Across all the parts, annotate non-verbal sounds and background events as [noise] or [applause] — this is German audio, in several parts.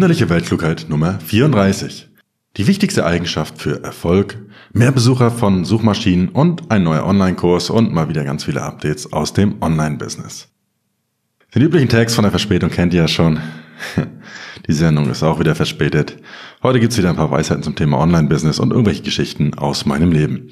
Wunderliche Weltklugheit Nummer 34. Die wichtigste Eigenschaft für Erfolg, mehr Besucher von Suchmaschinen und ein neuer Online-Kurs und mal wieder ganz viele Updates aus dem Online-Business. Den üblichen Text von der Verspätung kennt ihr ja schon. [laughs] Die Sendung ist auch wieder verspätet. Heute gibt's wieder ein paar Weisheiten zum Thema Online-Business und irgendwelche Geschichten aus meinem Leben.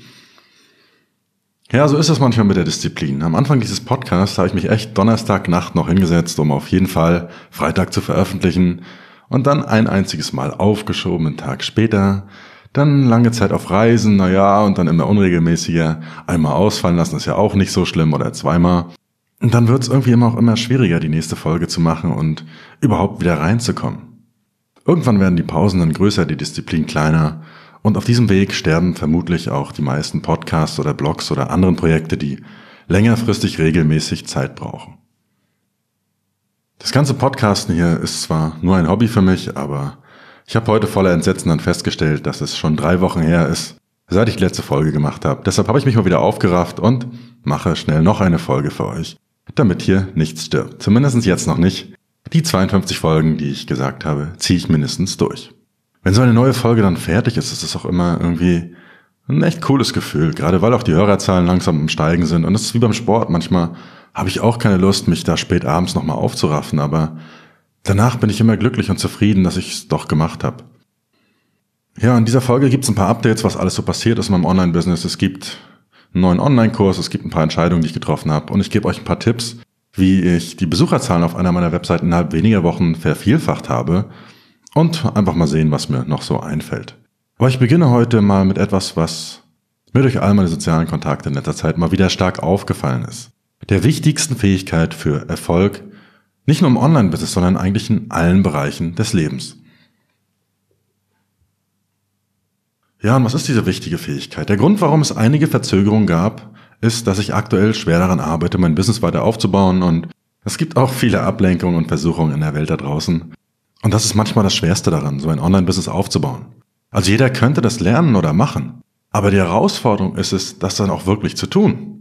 Ja, so ist es manchmal mit der Disziplin. Am Anfang dieses Podcasts habe ich mich echt Donnerstagnacht noch hingesetzt, um auf jeden Fall Freitag zu veröffentlichen und dann ein einziges Mal aufgeschoben, einen Tag später, dann lange Zeit auf Reisen, na ja, und dann immer unregelmäßiger, einmal ausfallen lassen ist ja auch nicht so schlimm oder zweimal. Und dann wird es irgendwie immer auch immer schwieriger, die nächste Folge zu machen und überhaupt wieder reinzukommen. Irgendwann werden die Pausen dann größer, die Disziplin kleiner und auf diesem Weg sterben vermutlich auch die meisten Podcasts oder Blogs oder anderen Projekte, die längerfristig regelmäßig Zeit brauchen. Das ganze Podcasten hier ist zwar nur ein Hobby für mich, aber ich habe heute voller Entsetzen dann festgestellt, dass es schon drei Wochen her ist, seit ich die letzte Folge gemacht habe. Deshalb habe ich mich mal wieder aufgerafft und mache schnell noch eine Folge für euch, damit hier nichts stirbt. Zumindest jetzt noch nicht. Die 52 Folgen, die ich gesagt habe, ziehe ich mindestens durch. Wenn so eine neue Folge dann fertig ist, ist es auch immer irgendwie ein echt cooles Gefühl, gerade weil auch die Hörerzahlen langsam im Steigen sind. Und es ist wie beim Sport. Manchmal habe ich auch keine Lust, mich da spät abends nochmal aufzuraffen, aber danach bin ich immer glücklich und zufrieden, dass ich es doch gemacht habe. Ja, in dieser Folge gibt es ein paar Updates, was alles so passiert ist in meinem Online-Business. Es gibt einen neuen Online-Kurs, es gibt ein paar Entscheidungen, die ich getroffen habe und ich gebe euch ein paar Tipps, wie ich die Besucherzahlen auf einer meiner Webseiten innerhalb weniger Wochen vervielfacht habe und einfach mal sehen, was mir noch so einfällt. Aber ich beginne heute mal mit etwas, was mir durch all meine sozialen Kontakte in letzter Zeit mal wieder stark aufgefallen ist. Der wichtigsten Fähigkeit für Erfolg, nicht nur im Online-Business, sondern eigentlich in allen Bereichen des Lebens. Ja, und was ist diese wichtige Fähigkeit? Der Grund, warum es einige Verzögerungen gab, ist, dass ich aktuell schwer daran arbeite, mein Business weiter aufzubauen und es gibt auch viele Ablenkungen und Versuchungen in der Welt da draußen. Und das ist manchmal das Schwerste daran, so ein Online-Business aufzubauen. Also jeder könnte das lernen oder machen. Aber die Herausforderung ist es, das dann auch wirklich zu tun.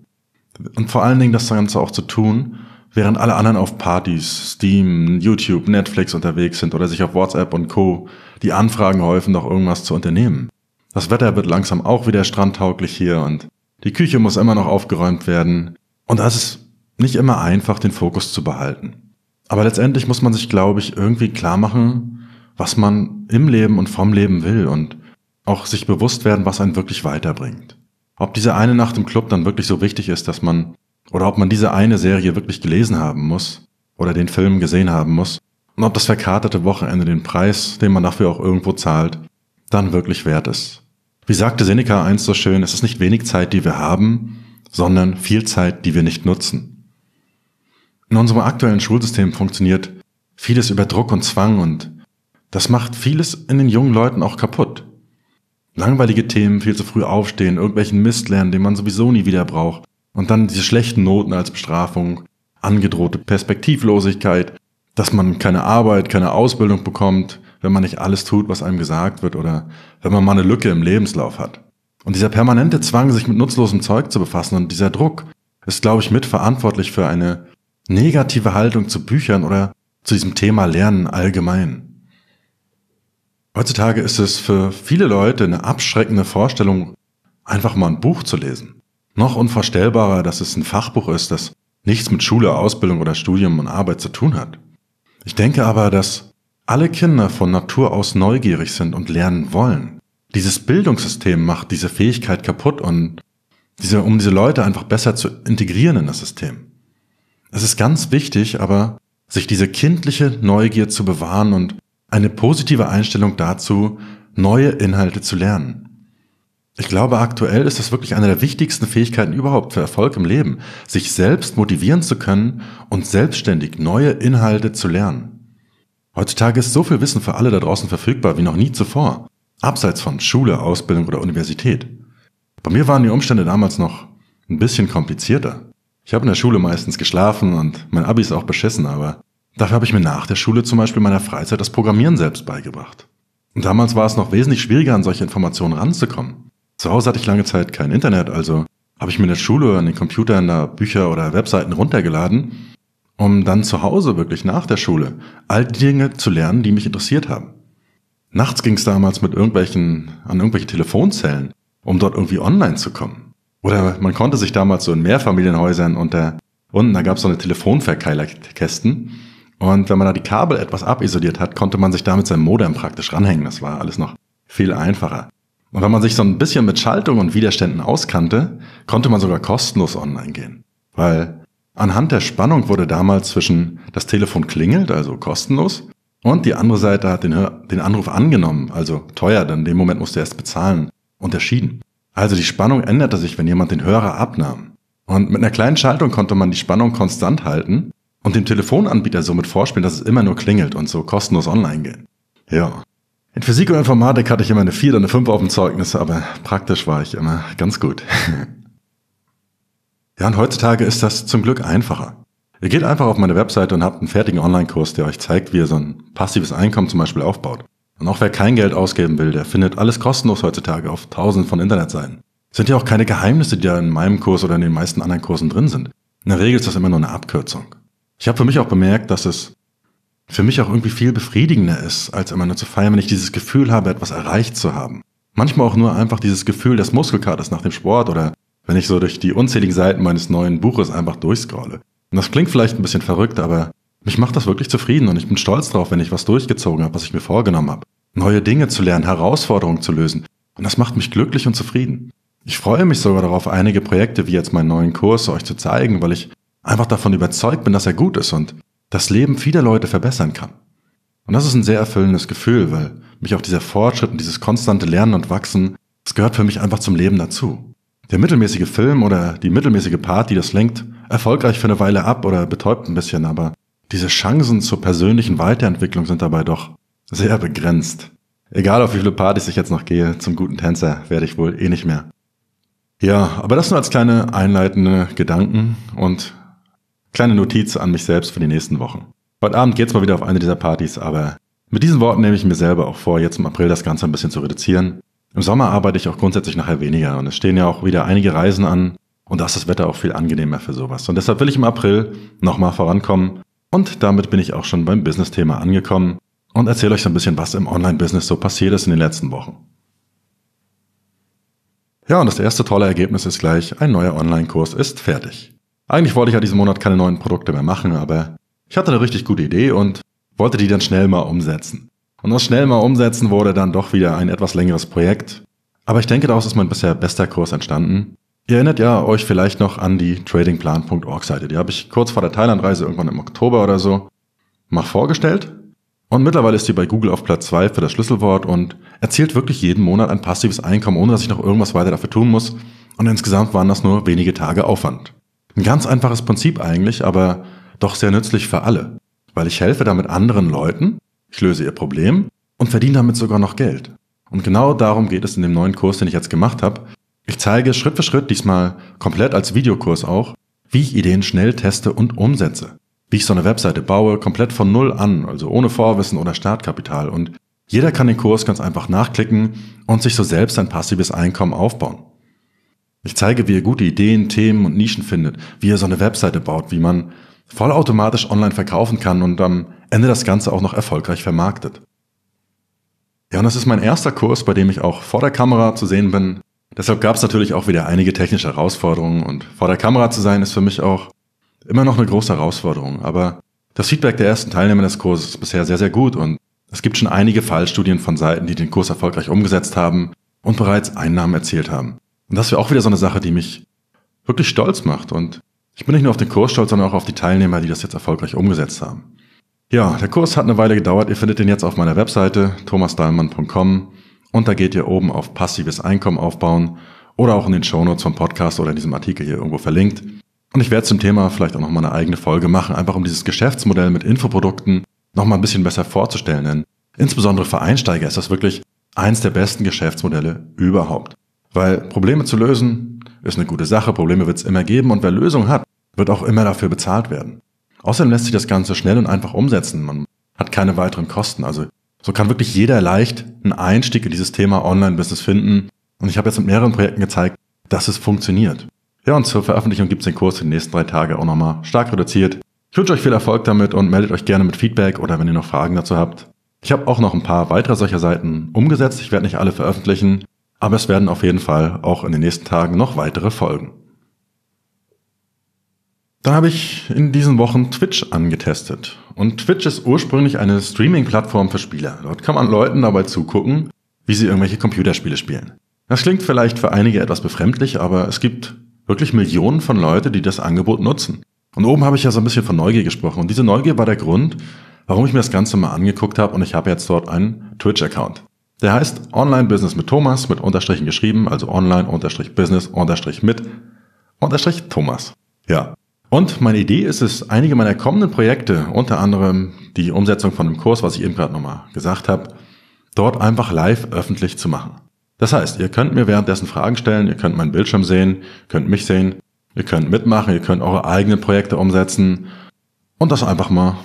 Und vor allen Dingen das Ganze auch zu tun, während alle anderen auf Partys, Steam, YouTube, Netflix unterwegs sind oder sich auf WhatsApp und Co. die Anfragen häufen, doch irgendwas zu unternehmen. Das Wetter wird langsam auch wieder strandtauglich hier und die Küche muss immer noch aufgeräumt werden. Und das ist nicht immer einfach, den Fokus zu behalten. Aber letztendlich muss man sich, glaube ich, irgendwie klar machen, was man im Leben und vom Leben will und auch sich bewusst werden, was einen wirklich weiterbringt. Ob diese eine Nacht im Club dann wirklich so wichtig ist, dass man, oder ob man diese eine Serie wirklich gelesen haben muss oder den Film gesehen haben muss und ob das verkartete Wochenende den Preis, den man dafür auch irgendwo zahlt, dann wirklich wert ist. Wie sagte Seneca einst so schön, es ist nicht wenig Zeit, die wir haben, sondern viel Zeit, die wir nicht nutzen. In unserem aktuellen Schulsystem funktioniert vieles über Druck und Zwang und das macht vieles in den jungen Leuten auch kaputt. Langweilige Themen, viel zu früh aufstehen, irgendwelchen Mist lernen, den man sowieso nie wieder braucht. Und dann diese schlechten Noten als Bestrafung, angedrohte Perspektivlosigkeit, dass man keine Arbeit, keine Ausbildung bekommt, wenn man nicht alles tut, was einem gesagt wird oder wenn man mal eine Lücke im Lebenslauf hat. Und dieser permanente Zwang, sich mit nutzlosem Zeug zu befassen und dieser Druck ist, glaube ich, mitverantwortlich für eine negative Haltung zu Büchern oder zu diesem Thema Lernen allgemein. Heutzutage ist es für viele Leute eine abschreckende Vorstellung, einfach mal ein Buch zu lesen. Noch unvorstellbarer, dass es ein Fachbuch ist, das nichts mit Schule, Ausbildung oder Studium und Arbeit zu tun hat. Ich denke aber, dass alle Kinder von Natur aus neugierig sind und lernen wollen. Dieses Bildungssystem macht diese Fähigkeit kaputt und diese, um diese Leute einfach besser zu integrieren in das System. Es ist ganz wichtig, aber sich diese kindliche Neugier zu bewahren und eine positive Einstellung dazu, neue Inhalte zu lernen. Ich glaube, aktuell ist das wirklich eine der wichtigsten Fähigkeiten überhaupt für Erfolg im Leben, sich selbst motivieren zu können und selbstständig neue Inhalte zu lernen. Heutzutage ist so viel Wissen für alle da draußen verfügbar wie noch nie zuvor, abseits von Schule, Ausbildung oder Universität. Bei mir waren die Umstände damals noch ein bisschen komplizierter. Ich habe in der Schule meistens geschlafen und mein Abi ist auch beschissen, aber Dafür habe ich mir nach der Schule zum Beispiel in meiner Freizeit das Programmieren selbst beigebracht. Und damals war es noch wesentlich schwieriger, an solche Informationen ranzukommen. Zu Hause hatte ich lange Zeit kein Internet, also habe ich mir in der Schule an den Computern da Bücher oder Webseiten runtergeladen um dann zu Hause wirklich nach der Schule all die Dinge zu lernen, die mich interessiert haben. Nachts ging es damals mit irgendwelchen, an irgendwelche Telefonzellen, um dort irgendwie online zu kommen. Oder man konnte sich damals so in Mehrfamilienhäusern unter, unten, da gab es so eine Telefonverkeilerkästen. Und wenn man da die Kabel etwas abisoliert hat, konnte man sich damit sein Modem praktisch ranhängen. Das war alles noch viel einfacher. Und wenn man sich so ein bisschen mit Schaltung und Widerständen auskannte, konnte man sogar kostenlos online gehen. Weil anhand der Spannung wurde damals zwischen das Telefon klingelt, also kostenlos, und die andere Seite hat den, den Anruf angenommen, also teuer, denn in dem Moment musste er erst bezahlen, unterschieden. Also die Spannung änderte sich, wenn jemand den Hörer abnahm. Und mit einer kleinen Schaltung konnte man die Spannung konstant halten und dem Telefonanbieter somit vorspielen, dass es immer nur klingelt und so kostenlos online geht. Ja. In Physik und Informatik hatte ich immer eine 4 oder eine 5 auf dem Zeugnis, aber praktisch war ich immer ganz gut. [laughs] ja, und heutzutage ist das zum Glück einfacher. Ihr geht einfach auf meine Webseite und habt einen fertigen Online-Kurs, der euch zeigt, wie ihr so ein passives Einkommen zum Beispiel aufbaut. Und auch wer kein Geld ausgeben will, der findet alles kostenlos heutzutage auf tausenden von Internetseiten. Sind ja auch keine Geheimnisse, die da in meinem Kurs oder in den meisten anderen Kursen drin sind. In der Regel ist das immer nur eine Abkürzung. Ich habe für mich auch bemerkt, dass es für mich auch irgendwie viel befriedigender ist, als immer nur zu feiern, wenn ich dieses Gefühl habe, etwas erreicht zu haben. Manchmal auch nur einfach dieses Gefühl des Muskelkaters nach dem Sport oder wenn ich so durch die unzähligen Seiten meines neuen Buches einfach durchscrolle. Und das klingt vielleicht ein bisschen verrückt, aber mich macht das wirklich zufrieden und ich bin stolz drauf, wenn ich was durchgezogen habe, was ich mir vorgenommen habe. Neue Dinge zu lernen, Herausforderungen zu lösen. Und das macht mich glücklich und zufrieden. Ich freue mich sogar darauf, einige Projekte wie jetzt meinen neuen Kurs euch zu zeigen, weil ich einfach davon überzeugt bin, dass er gut ist und das Leben vieler Leute verbessern kann. Und das ist ein sehr erfüllendes Gefühl, weil mich auch dieser Fortschritt und dieses konstante Lernen und Wachsen, das gehört für mich einfach zum Leben dazu. Der mittelmäßige Film oder die mittelmäßige Party, das lenkt erfolgreich für eine Weile ab oder betäubt ein bisschen, aber diese Chancen zur persönlichen Weiterentwicklung sind dabei doch sehr begrenzt. Egal auf wie viele Partys ich jetzt noch gehe, zum guten Tänzer werde ich wohl eh nicht mehr. Ja, aber das nur als kleine einleitende Gedanken und kleine Notiz an mich selbst für die nächsten Wochen. Heute Abend geht's mal wieder auf eine dieser Partys, aber mit diesen Worten nehme ich mir selber auch vor, jetzt im April das Ganze ein bisschen zu reduzieren. Im Sommer arbeite ich auch grundsätzlich nachher weniger und es stehen ja auch wieder einige Reisen an und da ist das Wetter auch viel angenehmer für sowas. Und deshalb will ich im April nochmal vorankommen. Und damit bin ich auch schon beim Business-Thema angekommen und erzähle euch so ein bisschen, was im Online-Business so passiert ist in den letzten Wochen. Ja, und das erste tolle Ergebnis ist gleich, ein neuer Online-Kurs ist fertig. Eigentlich wollte ich ja diesen Monat keine neuen Produkte mehr machen, aber ich hatte eine richtig gute Idee und wollte die dann schnell mal umsetzen. Und das schnell mal umsetzen wurde dann doch wieder ein etwas längeres Projekt. Aber ich denke, daraus ist mein bisher bester Kurs entstanden. Ihr erinnert ja euch vielleicht noch an die tradingplan.org Seite. Die habe ich kurz vor der Thailandreise irgendwann im Oktober oder so mal vorgestellt. Und mittlerweile ist sie bei Google auf Platz zwei für das Schlüsselwort und erzielt wirklich jeden Monat ein passives Einkommen, ohne dass ich noch irgendwas weiter dafür tun muss. Und insgesamt waren das nur wenige Tage Aufwand. Ein ganz einfaches Prinzip eigentlich, aber doch sehr nützlich für alle. Weil ich helfe damit anderen Leuten, ich löse ihr Problem und verdiene damit sogar noch Geld. Und genau darum geht es in dem neuen Kurs, den ich jetzt gemacht habe. Ich zeige Schritt für Schritt, diesmal komplett als Videokurs auch, wie ich Ideen schnell teste und umsetze. Wie ich so eine Webseite baue, komplett von Null an, also ohne Vorwissen oder Startkapital. Und jeder kann den Kurs ganz einfach nachklicken und sich so selbst ein passives Einkommen aufbauen. Ich zeige, wie ihr gute Ideen, Themen und Nischen findet, wie ihr so eine Webseite baut, wie man vollautomatisch online verkaufen kann und am Ende das Ganze auch noch erfolgreich vermarktet. Ja, und das ist mein erster Kurs, bei dem ich auch vor der Kamera zu sehen bin, Deshalb gab es natürlich auch wieder einige technische Herausforderungen und vor der Kamera zu sein ist für mich auch immer noch eine große Herausforderung. Aber das Feedback der ersten Teilnehmer des Kurses ist bisher sehr, sehr gut und es gibt schon einige Fallstudien von Seiten, die den Kurs erfolgreich umgesetzt haben und bereits Einnahmen erzielt haben. Und das wäre auch wieder so eine Sache, die mich wirklich stolz macht. Und ich bin nicht nur auf den Kurs stolz, sondern auch auf die Teilnehmer, die das jetzt erfolgreich umgesetzt haben. Ja, der Kurs hat eine Weile gedauert. Ihr findet den jetzt auf meiner Webseite thomasdahlmann.com und da geht ihr oben auf passives Einkommen aufbauen oder auch in den Shownotes vom Podcast oder in diesem Artikel hier irgendwo verlinkt. Und ich werde zum Thema vielleicht auch nochmal eine eigene Folge machen, einfach um dieses Geschäftsmodell mit Infoprodukten nochmal ein bisschen besser vorzustellen. Denn insbesondere für Einsteiger ist das wirklich eins der besten Geschäftsmodelle überhaupt. Weil Probleme zu lösen ist eine gute Sache, Probleme wird es immer geben und wer Lösungen hat, wird auch immer dafür bezahlt werden. Außerdem lässt sich das Ganze schnell und einfach umsetzen. Man hat keine weiteren Kosten. Also so kann wirklich jeder leicht einen Einstieg in dieses Thema Online-Business finden. Und ich habe jetzt mit mehreren Projekten gezeigt, dass es funktioniert. Ja, und zur Veröffentlichung gibt es den Kurs in den nächsten drei Tagen auch nochmal stark reduziert. Ich Ich wünsche euch viel Erfolg damit und meldet euch gerne mit Feedback oder wenn ihr noch Fragen dazu habt. Ich habe auch noch ein paar weitere solcher Seiten umgesetzt. Ich werde nicht alle veröffentlichen, aber es werden auf jeden Fall auch in den nächsten Tagen noch weitere folgen. Dann habe ich in diesen Wochen Twitch angetestet. Und Twitch ist ursprünglich eine Streaming-Plattform für Spieler. Dort kann man Leuten dabei zugucken, wie sie irgendwelche Computerspiele spielen. Das klingt vielleicht für einige etwas befremdlich, aber es gibt wirklich Millionen von Leute, die das Angebot nutzen. Und oben habe ich ja so ein bisschen von Neugier gesprochen. Und diese Neugier war der Grund, warum ich mir das Ganze mal angeguckt habe und ich habe jetzt dort einen Twitch-Account. Der heißt Online Business mit Thomas, mit Unterstrichen geschrieben, also Online Unterstrich Business Unterstrich mit Unterstrich Thomas. Ja, und meine Idee ist es, einige meiner kommenden Projekte, unter anderem die Umsetzung von einem Kurs, was ich eben gerade nochmal gesagt habe, dort einfach live öffentlich zu machen. Das heißt, ihr könnt mir währenddessen Fragen stellen, ihr könnt meinen Bildschirm sehen, könnt mich sehen, ihr könnt mitmachen, ihr könnt eure eigenen Projekte umsetzen und das einfach mal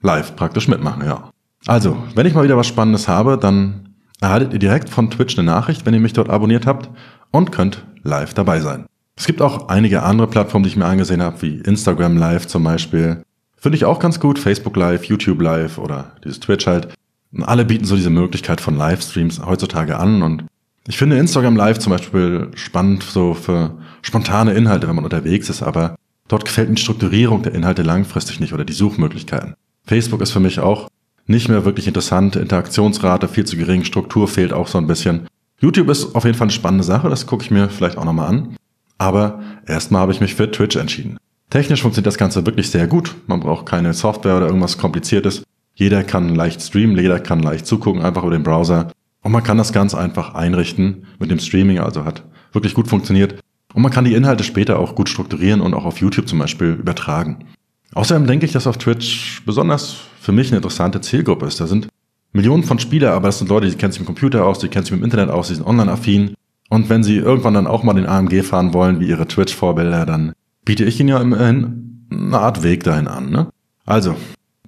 live praktisch mitmachen, ja. Also, wenn ich mal wieder was Spannendes habe, dann erhaltet ihr direkt von Twitch eine Nachricht, wenn ihr mich dort abonniert habt und könnt live dabei sein. Es gibt auch einige andere Plattformen, die ich mir angesehen habe, wie Instagram Live zum Beispiel. Finde ich auch ganz gut. Facebook Live, YouTube Live oder dieses Twitch halt. Und alle bieten so diese Möglichkeit von Livestreams heutzutage an. Und ich finde Instagram Live zum Beispiel spannend so für spontane Inhalte, wenn man unterwegs ist. Aber dort gefällt mir die Strukturierung der Inhalte langfristig nicht oder die Suchmöglichkeiten. Facebook ist für mich auch nicht mehr wirklich interessant. Interaktionsrate viel zu gering. Struktur fehlt auch so ein bisschen. YouTube ist auf jeden Fall eine spannende Sache. Das gucke ich mir vielleicht auch nochmal an. Aber erstmal habe ich mich für Twitch entschieden. Technisch funktioniert das Ganze wirklich sehr gut. Man braucht keine Software oder irgendwas Kompliziertes. Jeder kann leicht streamen, jeder kann leicht zugucken, einfach über den Browser. Und man kann das ganz einfach einrichten mit dem Streaming, also hat wirklich gut funktioniert. Und man kann die Inhalte später auch gut strukturieren und auch auf YouTube zum Beispiel übertragen. Außerdem denke ich, dass auf Twitch besonders für mich eine interessante Zielgruppe ist. Da sind Millionen von Spielern, aber das sind Leute, die kennen sich mit dem Computer aus, die kennen sich mit dem Internet aus, die sind online-affin. Und wenn Sie irgendwann dann auch mal den AMG fahren wollen, wie Ihre Twitch-Vorbilder, dann biete ich Ihnen ja immerhin eine Art Weg dahin an. Ne? Also,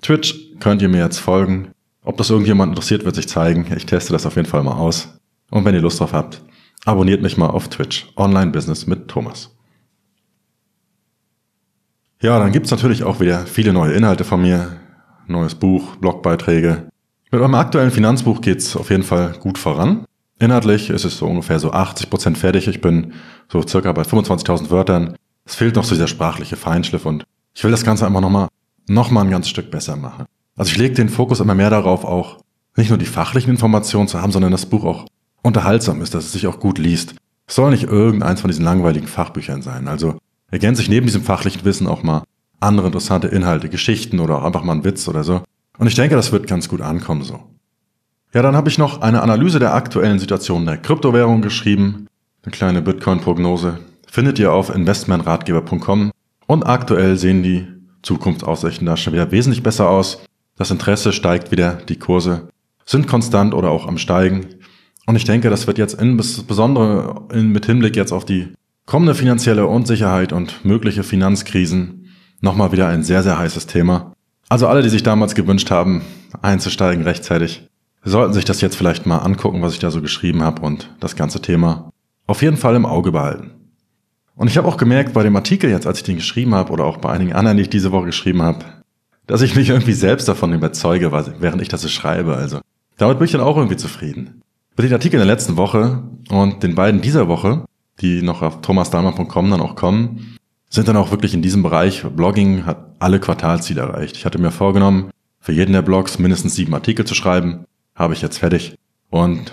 Twitch könnt ihr mir jetzt folgen. Ob das irgendjemand interessiert, wird sich zeigen. Ich teste das auf jeden Fall mal aus. Und wenn ihr Lust drauf habt, abonniert mich mal auf Twitch. Online Business mit Thomas. Ja, dann gibt's natürlich auch wieder viele neue Inhalte von mir. Neues Buch, Blogbeiträge. Mit eurem aktuellen Finanzbuch geht's auf jeden Fall gut voran. Inhaltlich ist es so ungefähr so 80 Prozent fertig. Ich bin so circa bei 25.000 Wörtern. Es fehlt noch so dieser sprachliche Feinschliff und ich will das Ganze einfach nochmal noch mal ein ganzes Stück besser machen. Also ich lege den Fokus immer mehr darauf, auch nicht nur die fachlichen Informationen zu haben, sondern das Buch auch unterhaltsam ist, dass es sich auch gut liest. Es soll nicht irgendeins von diesen langweiligen Fachbüchern sein. Also ergänze ich neben diesem fachlichen Wissen auch mal andere interessante Inhalte, Geschichten oder auch einfach mal einen Witz oder so. Und ich denke, das wird ganz gut ankommen so. Ja, dann habe ich noch eine Analyse der aktuellen Situation der Kryptowährung geschrieben. Eine kleine Bitcoin-Prognose. Findet ihr auf investmentratgeber.com. Und aktuell sehen die Zukunftsaussichten da schon wieder wesentlich besser aus. Das Interesse steigt wieder, die Kurse sind konstant oder auch am Steigen. Und ich denke, das wird jetzt insbesondere mit Hinblick jetzt auf die kommende finanzielle Unsicherheit und mögliche Finanzkrisen nochmal wieder ein sehr, sehr heißes Thema. Also alle, die sich damals gewünscht haben, einzusteigen rechtzeitig, sollten sich das jetzt vielleicht mal angucken, was ich da so geschrieben habe und das ganze Thema auf jeden Fall im Auge behalten. Und ich habe auch gemerkt bei dem Artikel jetzt, als ich den geschrieben habe oder auch bei einigen anderen, die ich diese Woche geschrieben habe, dass ich mich irgendwie selbst davon überzeuge, während ich das so schreibe. Also damit bin ich dann auch irgendwie zufrieden. Mit den Artikeln der letzten Woche und den beiden dieser Woche, die noch auf thomasdalmer.com dann auch kommen, sind dann auch wirklich in diesem Bereich. Blogging hat alle Quartalziele erreicht. Ich hatte mir vorgenommen, für jeden der Blogs mindestens sieben Artikel zu schreiben habe ich jetzt fertig. Und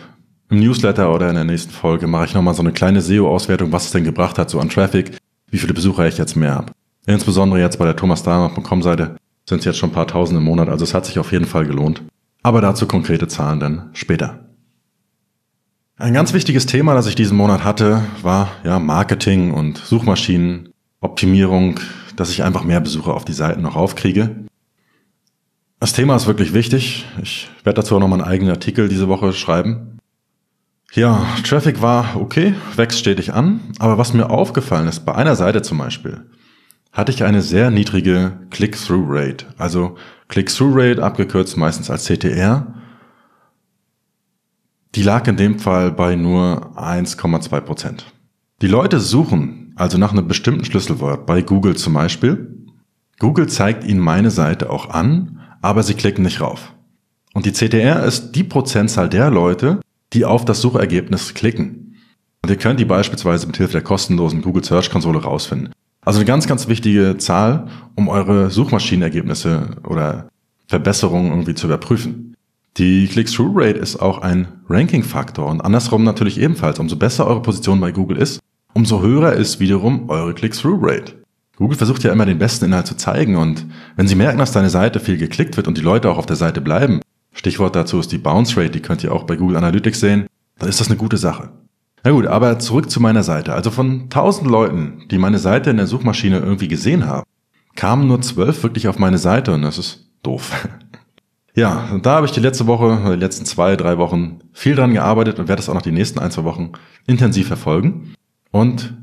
im Newsletter oder in der nächsten Folge mache ich nochmal so eine kleine SEO-Auswertung, was es denn gebracht hat, so an Traffic, wie viele Besucher ich jetzt mehr habe. Insbesondere jetzt bei der thomasdahmer.com-Seite sind es jetzt schon ein paar tausend im Monat, also es hat sich auf jeden Fall gelohnt. Aber dazu konkrete Zahlen dann später. Ein ganz wichtiges Thema, das ich diesen Monat hatte, war ja Marketing und Suchmaschinenoptimierung, dass ich einfach mehr Besucher auf die Seiten noch aufkriege. Das Thema ist wirklich wichtig. Ich werde dazu auch noch mal einen eigenen Artikel diese Woche schreiben. Ja, Traffic war okay, wächst stetig an, aber was mir aufgefallen ist, bei einer Seite zum Beispiel, hatte ich eine sehr niedrige Click-Through-Rate. Also Click-Through-Rate, abgekürzt meistens als CTR, die lag in dem Fall bei nur 1,2 Prozent. Die Leute suchen also nach einem bestimmten Schlüsselwort, bei Google zum Beispiel, Google zeigt ihnen meine Seite auch an, aber sie klicken nicht rauf. Und die CTR ist die Prozentzahl der Leute, die auf das Suchergebnis klicken. Und ihr könnt die beispielsweise mit Hilfe der kostenlosen Google Search Konsole rausfinden. Also eine ganz, ganz wichtige Zahl, um eure Suchmaschinenergebnisse oder Verbesserungen irgendwie zu überprüfen. Die Click-Through-Rate ist auch ein Ranking-Faktor und andersrum natürlich ebenfalls. Umso besser eure Position bei Google ist, umso höher ist wiederum eure Click-Through-Rate. Google versucht ja immer den besten Inhalt zu zeigen und wenn sie merken, dass deine Seite viel geklickt wird und die Leute auch auf der Seite bleiben, Stichwort dazu ist die Bounce Rate, die könnt ihr auch bei Google Analytics sehen, dann ist das eine gute Sache. Na gut, aber zurück zu meiner Seite. Also von 1000 Leuten, die meine Seite in der Suchmaschine irgendwie gesehen haben, kamen nur 12 wirklich auf meine Seite und das ist doof. Ja, da habe ich die letzte Woche, die letzten zwei, drei Wochen viel dran gearbeitet und werde es auch noch die nächsten ein, zwei Wochen intensiv verfolgen. Und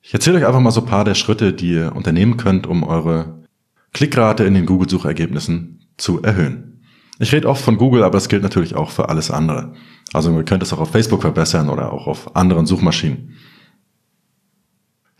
ich erzähle euch einfach mal so ein paar der Schritte, die ihr unternehmen könnt, um eure Klickrate in den Google-Suchergebnissen zu erhöhen. Ich rede oft von Google, aber es gilt natürlich auch für alles andere. Also ihr könnt es auch auf Facebook verbessern oder auch auf anderen Suchmaschinen.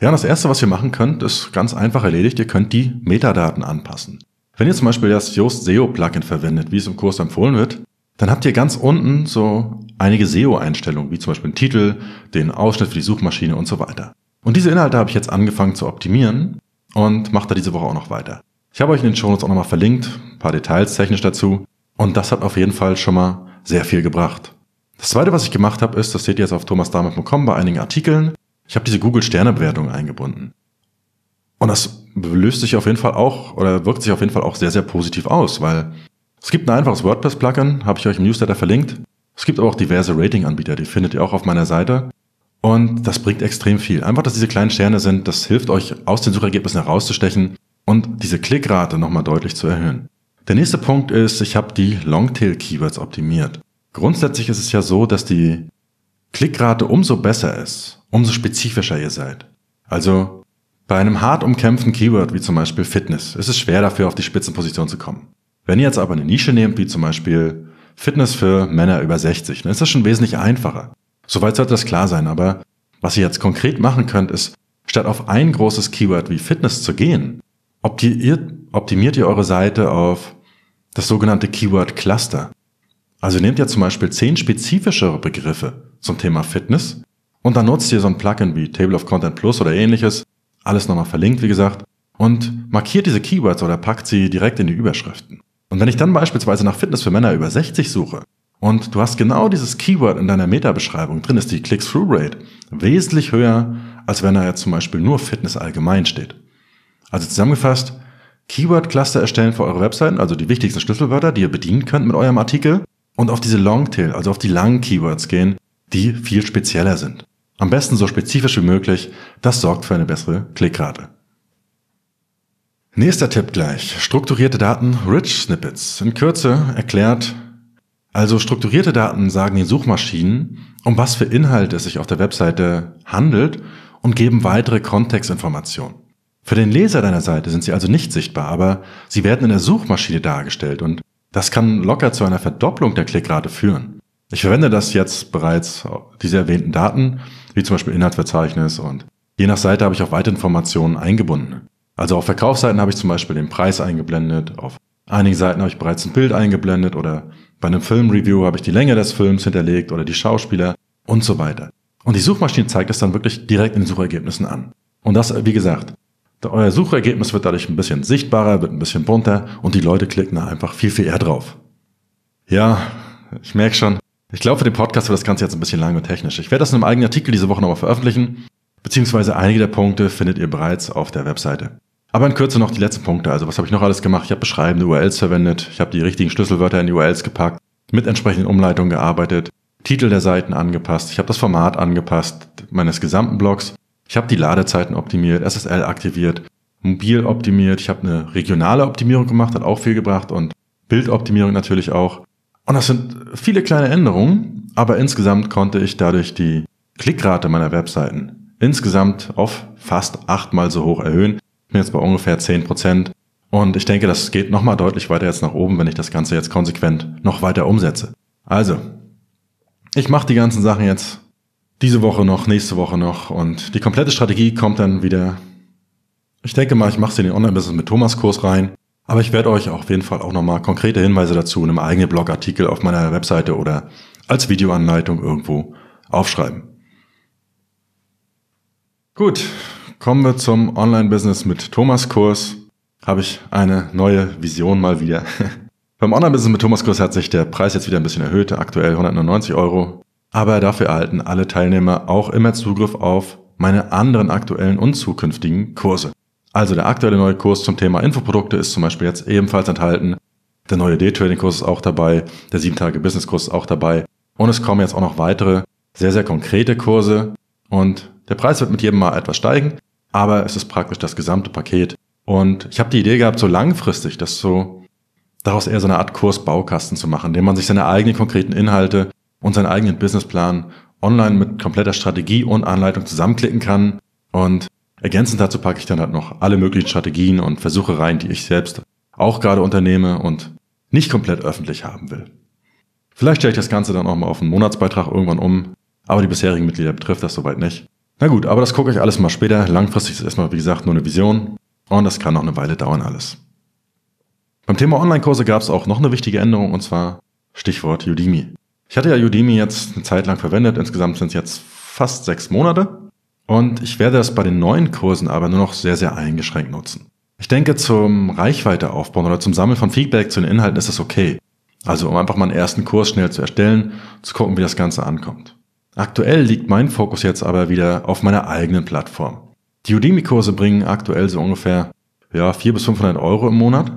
Ja, das erste, was ihr machen könnt, ist ganz einfach erledigt. Ihr könnt die Metadaten anpassen. Wenn ihr zum Beispiel das Yoast SEO Plugin verwendet, wie es im Kurs empfohlen wird, dann habt ihr ganz unten so einige SEO-Einstellungen, wie zum Beispiel den Titel, den Ausschnitt für die Suchmaschine und so weiter. Und diese Inhalte habe ich jetzt angefangen zu optimieren und mache da diese Woche auch noch weiter. Ich habe euch in den Show Notes auch nochmal verlinkt, ein paar Details technisch dazu. Und das hat auf jeden Fall schon mal sehr viel gebracht. Das zweite, was ich gemacht habe, ist, das seht ihr jetzt auf thomasdahmer.com bei einigen Artikeln, ich habe diese Google-Sterne-Bewertung eingebunden. Und das löst sich auf jeden Fall auch oder wirkt sich auf jeden Fall auch sehr, sehr positiv aus, weil es gibt ein einfaches WordPress-Plugin, habe ich euch im Newsletter verlinkt. Es gibt aber auch diverse Rating-Anbieter, die findet ihr auch auf meiner Seite. Und das bringt extrem viel. Einfach, dass diese kleinen Sterne sind, das hilft euch aus den Suchergebnissen herauszustechen und diese Klickrate nochmal deutlich zu erhöhen. Der nächste Punkt ist, ich habe die Longtail-Keywords optimiert. Grundsätzlich ist es ja so, dass die Klickrate umso besser ist, umso spezifischer ihr seid. Also bei einem hart umkämpften Keyword wie zum Beispiel Fitness ist es schwer dafür auf die Spitzenposition zu kommen. Wenn ihr jetzt aber eine Nische nehmt, wie zum Beispiel Fitness für Männer über 60, dann ist das schon wesentlich einfacher. Soweit sollte das klar sein, aber was ihr jetzt konkret machen könnt, ist, statt auf ein großes Keyword wie Fitness zu gehen, optimiert, ihr eure Seite auf das sogenannte Keyword Cluster. Also nehmt ihr zum Beispiel zehn spezifischere Begriffe zum Thema Fitness und dann nutzt ihr so ein Plugin wie Table of Content Plus oder ähnliches, alles nochmal verlinkt, wie gesagt, und markiert diese Keywords oder packt sie direkt in die Überschriften. Und wenn ich dann beispielsweise nach Fitness für Männer über 60 suche, und du hast genau dieses Keyword in deiner Meta-Beschreibung drin, ist die Click-Through-Rate wesentlich höher, als wenn da jetzt zum Beispiel nur Fitness allgemein steht. Also zusammengefasst, Keyword-Cluster erstellen für eure Webseiten, also die wichtigsten Schlüsselwörter, die ihr bedienen könnt mit eurem Artikel und auf diese Longtail, also auf die langen Keywords gehen, die viel spezieller sind. Am besten so spezifisch wie möglich, das sorgt für eine bessere Klickrate. Nächster Tipp gleich. Strukturierte Daten, Rich Snippets. In Kürze erklärt, also strukturierte Daten sagen den Suchmaschinen, um was für Inhalte es sich auf der Webseite handelt und geben weitere Kontextinformationen. Für den Leser deiner Seite sind sie also nicht sichtbar, aber sie werden in der Suchmaschine dargestellt und das kann locker zu einer Verdopplung der Klickrate führen. Ich verwende das jetzt bereits, diese erwähnten Daten, wie zum Beispiel Inhaltsverzeichnis und je nach Seite habe ich auch weitere Informationen eingebunden. Also auf Verkaufsseiten habe ich zum Beispiel den Preis eingeblendet, auf einigen Seiten habe ich bereits ein Bild eingeblendet oder bei einem Filmreview habe ich die Länge des Films hinterlegt oder die Schauspieler und so weiter. Und die Suchmaschine zeigt es dann wirklich direkt in den Suchergebnissen an. Und das, wie gesagt, euer Suchergebnis wird dadurch ein bisschen sichtbarer, wird ein bisschen bunter und die Leute klicken da einfach viel, viel eher drauf. Ja, ich merke schon, ich glaube, für den Podcast wird das Ganze jetzt ein bisschen lang und technisch. Ich werde das in einem eigenen Artikel diese Woche nochmal veröffentlichen, beziehungsweise einige der Punkte findet ihr bereits auf der Webseite. Aber in Kürze noch die letzten Punkte. Also was habe ich noch alles gemacht? Ich habe beschreibende URLs verwendet, ich habe die richtigen Schlüsselwörter in die URLs gepackt, mit entsprechenden Umleitungen gearbeitet, Titel der Seiten angepasst, ich habe das Format angepasst meines gesamten Blogs, ich habe die Ladezeiten optimiert, SSL aktiviert, mobil optimiert, ich habe eine regionale Optimierung gemacht, hat auch viel gebracht und Bildoptimierung natürlich auch. Und das sind viele kleine Änderungen, aber insgesamt konnte ich dadurch die Klickrate meiner Webseiten insgesamt auf fast achtmal so hoch erhöhen, bin jetzt bei ungefähr 10 Prozent. Und ich denke, das geht nochmal deutlich weiter jetzt nach oben, wenn ich das Ganze jetzt konsequent noch weiter umsetze. Also, ich mache die ganzen Sachen jetzt diese Woche noch, nächste Woche noch und die komplette Strategie kommt dann wieder Ich denke mal, ich mache sie in den Online-Business mit Thomas-Kurs rein, aber ich werde euch auf jeden Fall auch nochmal konkrete Hinweise dazu in einem eigenen Blogartikel auf meiner Webseite oder als Videoanleitung irgendwo aufschreiben. Gut, kommen wir zum Online-Business mit Thomas-Kurs. Habe ich eine neue Vision mal wieder. [laughs] Beim Online-Business mit Thomas-Kurs hat sich der Preis jetzt wieder ein bisschen erhöht, aktuell 199 Euro. Aber dafür erhalten alle Teilnehmer auch immer Zugriff auf meine anderen aktuellen und zukünftigen Kurse. Also der aktuelle neue Kurs zum Thema Infoprodukte ist zum Beispiel jetzt ebenfalls enthalten. Der neue Day-Trading-Kurs ist auch dabei. Der 7-Tage-Business-Kurs ist auch dabei. Und es kommen jetzt auch noch weitere sehr, sehr konkrete Kurse. Und der Preis wird mit jedem Mal etwas steigen. Aber es ist praktisch das gesamte Paket. Und ich habe die Idee gehabt, so langfristig das so daraus eher so eine Art Kursbaukasten zu machen, indem man sich seine eigenen konkreten Inhalte und seinen eigenen Businessplan online mit kompletter Strategie und Anleitung zusammenklicken kann. Und Ergänzend dazu packe ich dann halt noch alle möglichen Strategien und Versuche rein, die ich selbst auch gerade unternehme und nicht komplett öffentlich haben will. Vielleicht stelle ich das Ganze dann auch mal auf einen Monatsbeitrag irgendwann um, aber die bisherigen Mitglieder betrifft das soweit nicht. Na gut, aber das gucke ich alles mal später. Langfristig ist erstmal, wie gesagt, nur eine Vision und das kann noch eine Weile dauern alles. Beim Thema Online-Kurse gab es auch noch eine wichtige Änderung und zwar Stichwort Udemy. Ich hatte ja Udemy jetzt eine Zeit lang verwendet, insgesamt sind es jetzt fast sechs Monate und ich werde das bei den neuen Kursen aber nur noch sehr, sehr eingeschränkt nutzen. Ich denke, zum Reichweite aufbauen oder zum Sammeln von Feedback zu den Inhalten ist das okay. Also um einfach mal einen ersten Kurs schnell zu erstellen, zu gucken, wie das Ganze ankommt. Aktuell liegt mein Fokus jetzt aber wieder auf meiner eigenen Plattform. Die Udemy-Kurse bringen aktuell so ungefähr ja, 400 bis 500 Euro im Monat.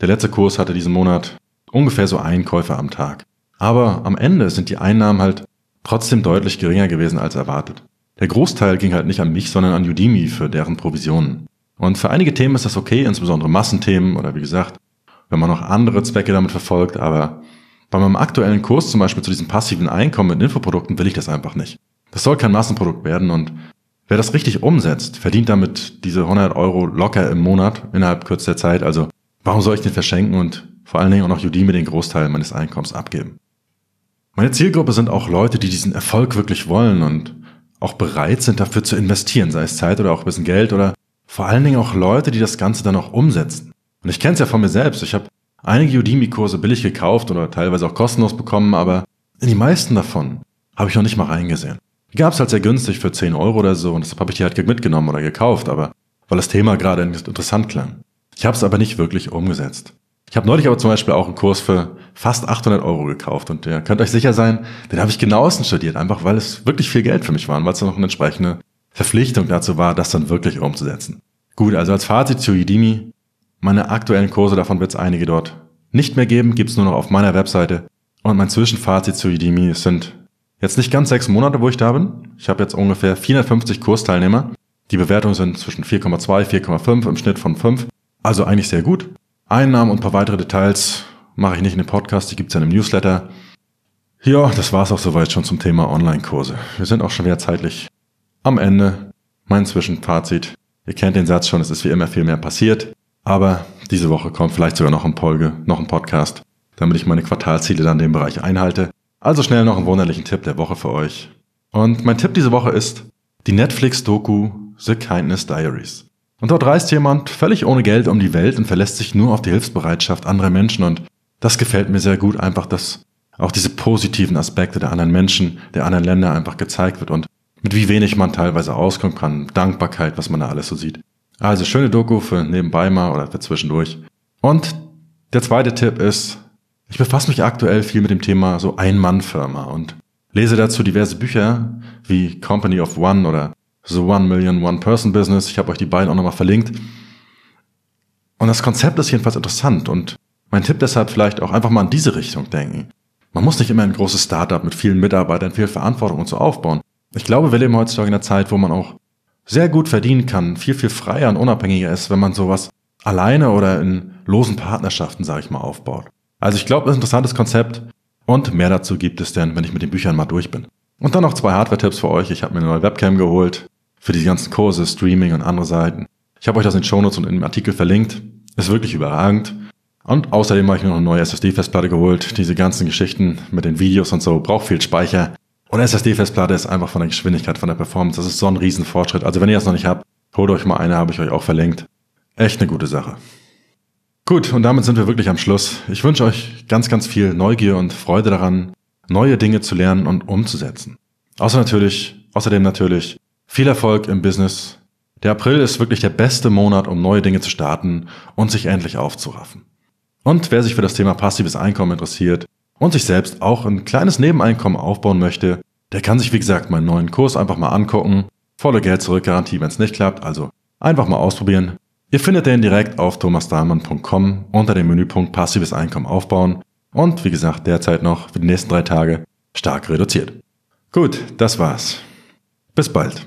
Der letzte Kurs hatte diesen Monat ungefähr so Einkäufe am Tag. Aber am Ende sind die Einnahmen halt trotzdem deutlich geringer gewesen als erwartet. Der Großteil ging halt nicht an mich, sondern an Udemy für deren Provisionen. Und für einige Themen ist das okay, insbesondere Massenthemen oder wie gesagt, wenn man noch andere Zwecke damit verfolgt, aber bei meinem aktuellen Kurs zum Beispiel zu diesem passiven Einkommen mit Infoprodukten will ich das einfach nicht. Das soll kein Massenprodukt werden und wer das richtig umsetzt, verdient damit diese 100 Euro locker im Monat innerhalb kürzester Zeit. Also warum soll ich den verschenken und vor allen Dingen auch noch Udemy den Großteil meines Einkommens abgeben? Meine Zielgruppe sind auch Leute, die diesen Erfolg wirklich wollen und auch bereit sind, dafür zu investieren, sei es Zeit oder auch ein bisschen Geld oder vor allen Dingen auch Leute, die das Ganze dann auch umsetzen. Und ich kenne es ja von mir selbst. Ich habe einige Udemy-Kurse billig gekauft oder teilweise auch kostenlos bekommen, aber in die meisten davon habe ich noch nicht mal reingesehen. Die gab es halt sehr günstig für 10 Euro oder so und deshalb habe ich die halt mitgenommen oder gekauft, aber weil das Thema gerade interessant klang. Ich habe es aber nicht wirklich umgesetzt. Ich habe neulich aber zum Beispiel auch einen Kurs für fast 800 Euro gekauft und ihr könnt euch sicher sein, den habe ich genauestens studiert, einfach weil es wirklich viel Geld für mich war und weil es noch eine entsprechende Verpflichtung dazu war, das dann wirklich umzusetzen. Gut, also als Fazit zu Udemy, meine aktuellen Kurse, davon wird es einige dort nicht mehr geben, gibt es nur noch auf meiner Webseite. Und mein Zwischenfazit zu Udemy sind jetzt nicht ganz sechs Monate, wo ich da bin. Ich habe jetzt ungefähr 450 Kursteilnehmer. Die Bewertungen sind zwischen 4,2, 4,5 im Schnitt von 5. Also eigentlich sehr gut. Einnahmen und ein paar weitere Details mache ich nicht in dem Podcast, die gibt's ja im Newsletter. Ja, das war's auch soweit schon zum Thema Online-Kurse. Wir sind auch schon wieder zeitlich am Ende. Mein Zwischenfazit. Ihr kennt den Satz schon, es ist wie immer viel mehr passiert. Aber diese Woche kommt vielleicht sogar noch ein Folge, noch ein Podcast, damit ich meine Quartalziele dann in dem Bereich einhalte. Also schnell noch einen wunderlichen Tipp der Woche für euch. Und mein Tipp diese Woche ist die Netflix-Doku The Kindness Diaries. Und dort reist jemand völlig ohne Geld um die Welt und verlässt sich nur auf die Hilfsbereitschaft anderer Menschen. Und das gefällt mir sehr gut, einfach, dass auch diese positiven Aspekte der anderen Menschen, der anderen Länder einfach gezeigt wird und mit wie wenig man teilweise auskommen kann, Dankbarkeit, was man da alles so sieht. Also schöne Doku für nebenbei mal oder für zwischendurch. Und der zweite Tipp ist, ich befasse mich aktuell viel mit dem Thema so Ein-Mann-Firma und lese dazu diverse Bücher wie Company of One oder The One Million One Person Business. Ich habe euch die beiden auch nochmal verlinkt. Und das Konzept ist jedenfalls interessant und mein Tipp deshalb vielleicht auch einfach mal in diese Richtung denken. Man muss nicht immer ein großes Startup mit vielen Mitarbeitern, viel Verantwortung und so aufbauen. Ich glaube, wir leben heutzutage in einer Zeit, wo man auch sehr gut verdienen kann, viel, viel freier und unabhängiger ist, wenn man sowas alleine oder in losen Partnerschaften, sage ich mal, aufbaut. Also ich glaube, das ist ein interessantes Konzept und mehr dazu gibt es denn, wenn ich mit den Büchern mal durch bin. Und dann noch zwei Hardware-Tipps für euch. Ich habe mir eine neue Webcam geholt für die ganzen Kurse, Streaming und andere Seiten. Ich habe euch das in den Shownotes und im Artikel verlinkt. Ist wirklich überragend. Und außerdem habe ich mir noch eine neue SSD-Festplatte geholt. Diese ganzen Geschichten mit den Videos und so braucht viel Speicher. Und SSD-Festplatte ist einfach von der Geschwindigkeit, von der Performance, das ist so ein Riesenfortschritt. Also wenn ihr das noch nicht habt, Holt euch mal eine, habe ich euch auch verlinkt. Echt eine gute Sache. Gut, und damit sind wir wirklich am Schluss. Ich wünsche euch ganz, ganz viel Neugier und Freude daran, neue Dinge zu lernen und umzusetzen. Außer natürlich, außerdem natürlich viel Erfolg im Business. Der April ist wirklich der beste Monat, um neue Dinge zu starten und sich endlich aufzuraffen. Und wer sich für das Thema passives Einkommen interessiert und sich selbst auch ein kleines Nebeneinkommen aufbauen möchte, der kann sich wie gesagt meinen neuen Kurs einfach mal angucken. Volle Geld zurück Garantie, wenn es nicht klappt, also einfach mal ausprobieren. Ihr findet den direkt auf thomasdahlmann.com unter dem Menüpunkt passives Einkommen aufbauen und wie gesagt derzeit noch für die nächsten drei Tage stark reduziert. Gut, das war's. Bis bald.